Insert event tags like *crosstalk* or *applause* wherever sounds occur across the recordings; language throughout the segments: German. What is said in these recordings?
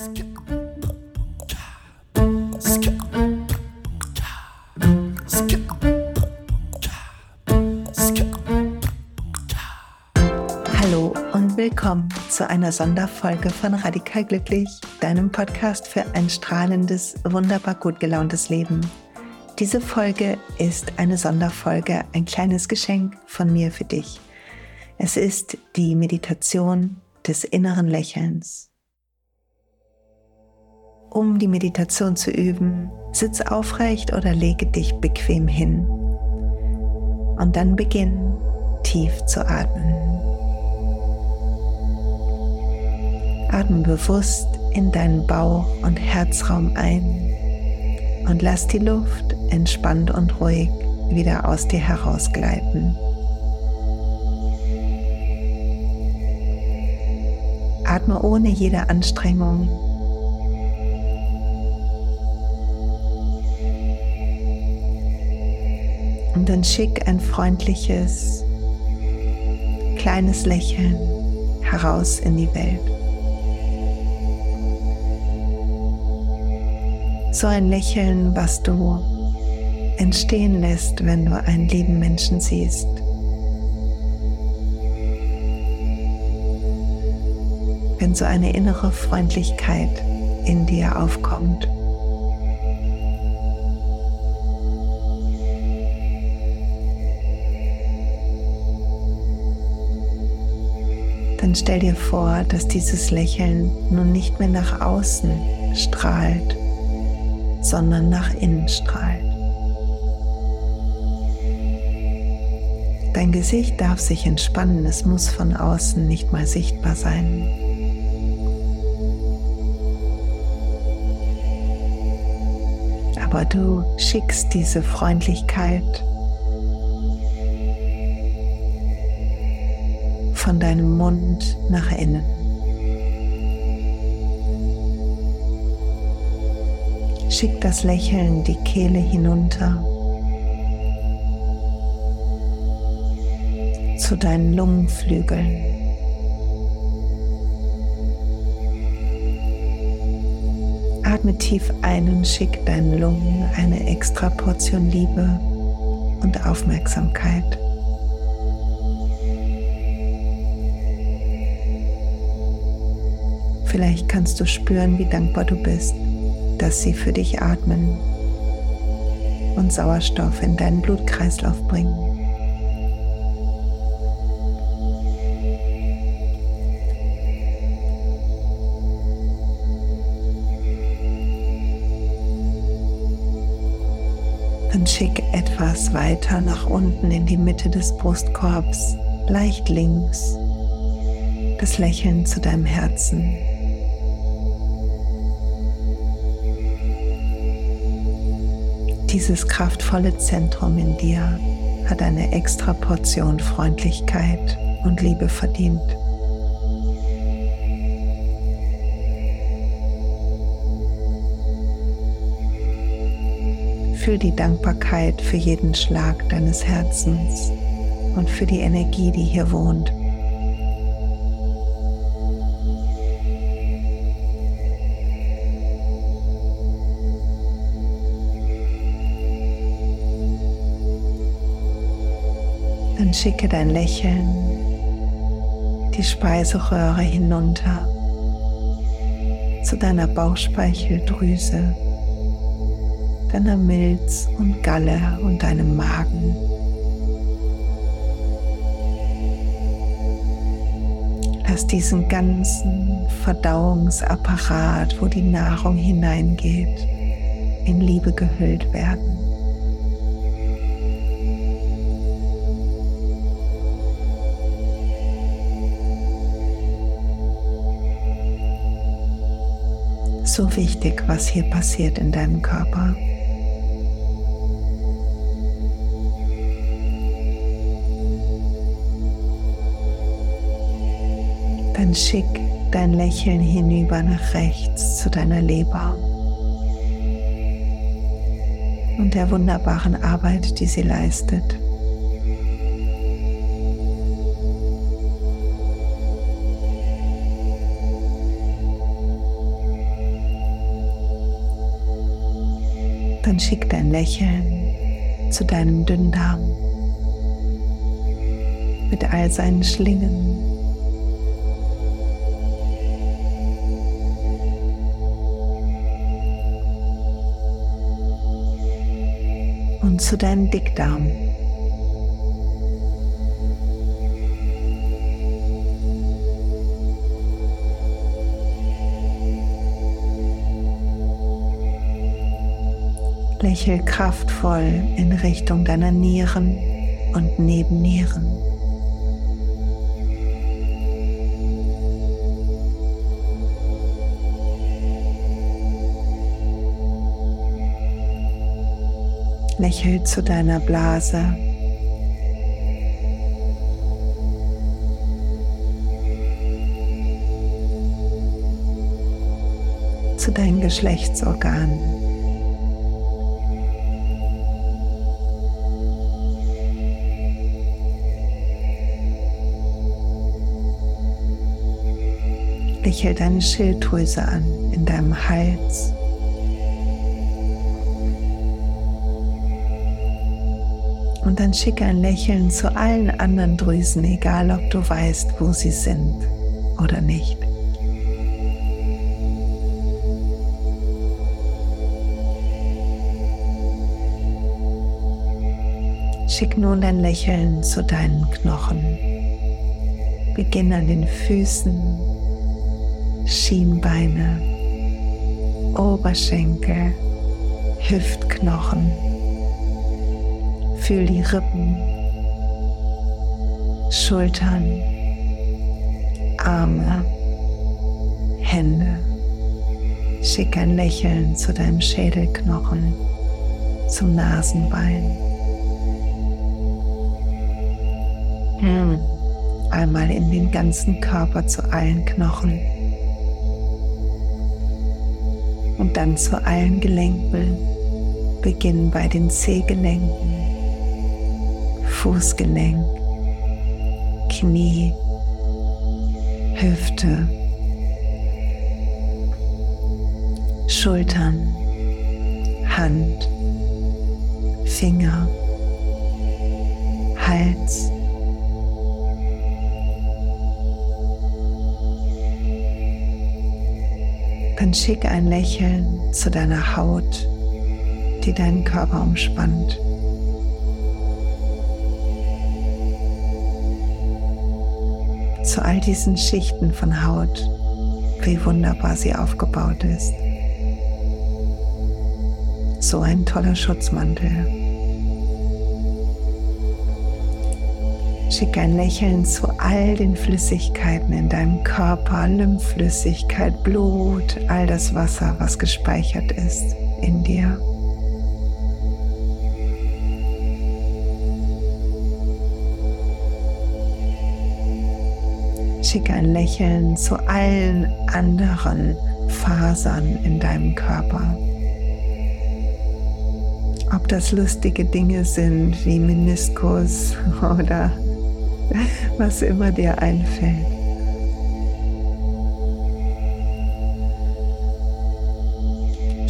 Hallo und willkommen zu einer Sonderfolge von Radikal Glücklich, deinem Podcast für ein strahlendes, wunderbar gut gelauntes Leben. Diese Folge ist eine Sonderfolge, ein kleines Geschenk von mir für dich. Es ist die Meditation des inneren Lächelns. Um die Meditation zu üben, sitz aufrecht oder lege dich bequem hin. Und dann beginn tief zu atmen. Atme bewusst in deinen Bauch- und Herzraum ein und lass die Luft entspannt und ruhig wieder aus dir herausgleiten. Atme ohne jede Anstrengung. Und dann schick ein freundliches, kleines Lächeln heraus in die Welt. So ein Lächeln, was du entstehen lässt, wenn du einen lieben Menschen siehst. Wenn so eine innere Freundlichkeit in dir aufkommt. Dann stell dir vor, dass dieses Lächeln nun nicht mehr nach außen strahlt, sondern nach innen strahlt. Dein Gesicht darf sich entspannen, es muss von außen nicht mal sichtbar sein. Aber du schickst diese Freundlichkeit von deinem Mund nach innen. Schick das Lächeln die Kehle hinunter zu deinen Lungenflügeln. Atme tief ein und schick deinen Lungen eine extra Portion Liebe und Aufmerksamkeit. Vielleicht kannst du spüren, wie dankbar du bist dass sie für dich atmen und Sauerstoff in deinen Blutkreislauf bringen. Dann schick etwas weiter nach unten in die Mitte des Brustkorbs, leicht links, das Lächeln zu deinem Herzen. Dieses kraftvolle Zentrum in dir hat eine extra Portion Freundlichkeit und Liebe verdient. Fühl die Dankbarkeit für jeden Schlag deines Herzens und für die Energie, die hier wohnt. Dann schicke dein Lächeln die Speiseröhre hinunter zu deiner Bauchspeicheldrüse, deiner Milz und Galle und deinem Magen. Lass diesen ganzen Verdauungsapparat, wo die Nahrung hineingeht, in Liebe gehüllt werden. So wichtig, was hier passiert in deinem Körper. Dann schick dein Lächeln hinüber nach rechts zu deiner Leber und der wunderbaren Arbeit, die sie leistet. Dann schick dein Lächeln zu deinem Dünndarm mit all seinen Schlingen. Und zu deinem Dickdarm. Lächel kraftvoll in Richtung deiner Nieren und Nebennieren. Lächel zu deiner Blase. Zu deinen Geschlechtsorganen. Lächel deine Schilddrüse an in deinem Hals. Und dann schicke ein Lächeln zu allen anderen Drüsen, egal ob du weißt, wo sie sind oder nicht. Schick nun dein Lächeln zu deinen Knochen. Beginn an den Füßen, Schienbeine, Oberschenkel, Hüftknochen. Fühl die Rippen, Schultern, Arme, Hände. Schick ein Lächeln zu deinem Schädelknochen, zum Nasenbein. Hm. Einmal in den ganzen Körper zu allen Knochen. Und dann zu allen Gelenken. Beginnen bei den Zehgelenken, Fußgelenk, Knie, Hüfte, Schultern, Hand, Finger, Hals, dann schick ein Lächeln zu deiner Haut, die deinen Körper umspannt. Zu all diesen Schichten von Haut, wie wunderbar sie aufgebaut ist. So ein toller Schutzmantel. Schick ein Lächeln zu all den Flüssigkeiten in deinem Körper, Lymphflüssigkeit, Blut, all das Wasser, was gespeichert ist in dir. Schick ein Lächeln zu allen anderen Fasern in deinem Körper. Ob das lustige Dinge sind wie Meniskus *laughs* oder *laughs* was immer dir einfällt.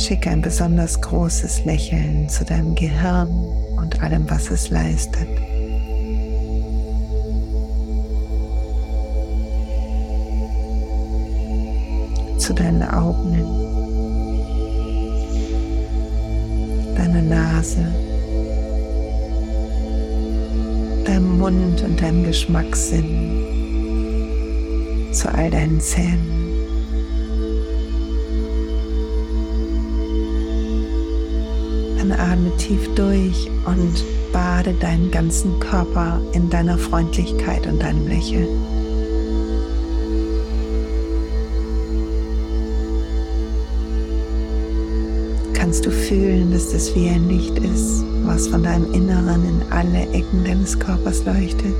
Schicke ein besonders großes Lächeln zu deinem Gehirn und allem, was es leistet. Zu deinen Augen, deiner Nase, deinem Mund und deinem Geschmackssinn, zu all deinen Zähnen. Dann atme tief durch und bade deinen ganzen Körper in deiner Freundlichkeit und deinem Lächeln. Kannst du fühlen, dass das wie ein Licht ist, was von deinem Inneren in alle Ecken deines Körpers leuchtet.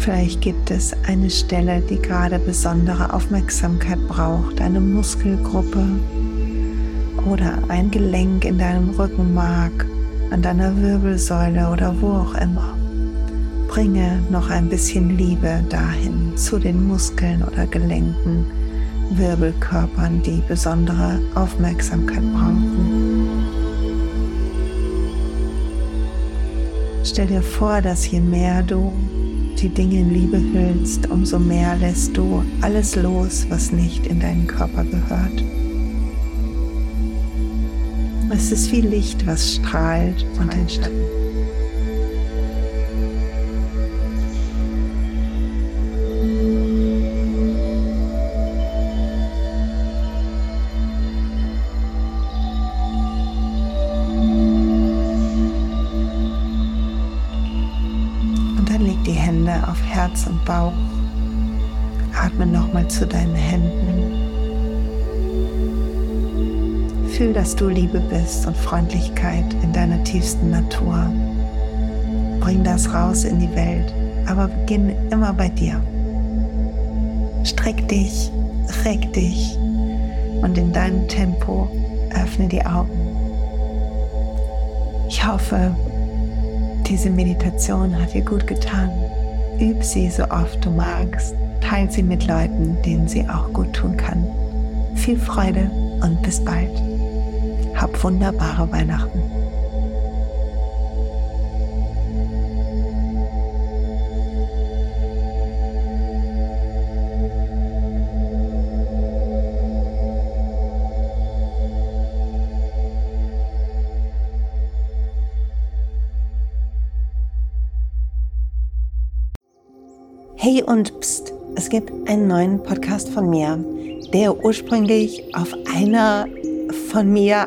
Vielleicht gibt es eine Stelle, die gerade besondere Aufmerksamkeit braucht, eine Muskelgruppe oder ein Gelenk in deinem Rückenmark an deiner Wirbelsäule oder wo auch immer. Bringe noch ein bisschen Liebe dahin zu den Muskeln oder Gelenken, Wirbelkörpern, die besondere Aufmerksamkeit brauchen. Stell dir vor, dass je mehr du die Dinge in Liebe hüllst, umso mehr lässt du alles los, was nicht in deinen Körper gehört. Es ist wie Licht, was strahlt und entsteht. Herz und Bauch. Atme nochmal zu deinen Händen. Fühl, dass du Liebe bist und Freundlichkeit in deiner tiefsten Natur. Bring das raus in die Welt, aber beginne immer bei dir. Streck dich, reg dich und in deinem Tempo öffne die Augen. Ich hoffe, diese Meditation hat dir gut getan. Üb sie so oft du magst. Teil sie mit Leuten, denen sie auch gut tun kann. Viel Freude und bis bald. Hab wunderbare Weihnachten. Hey und pst, es gibt einen neuen Podcast von mir, der ursprünglich auf einer von mir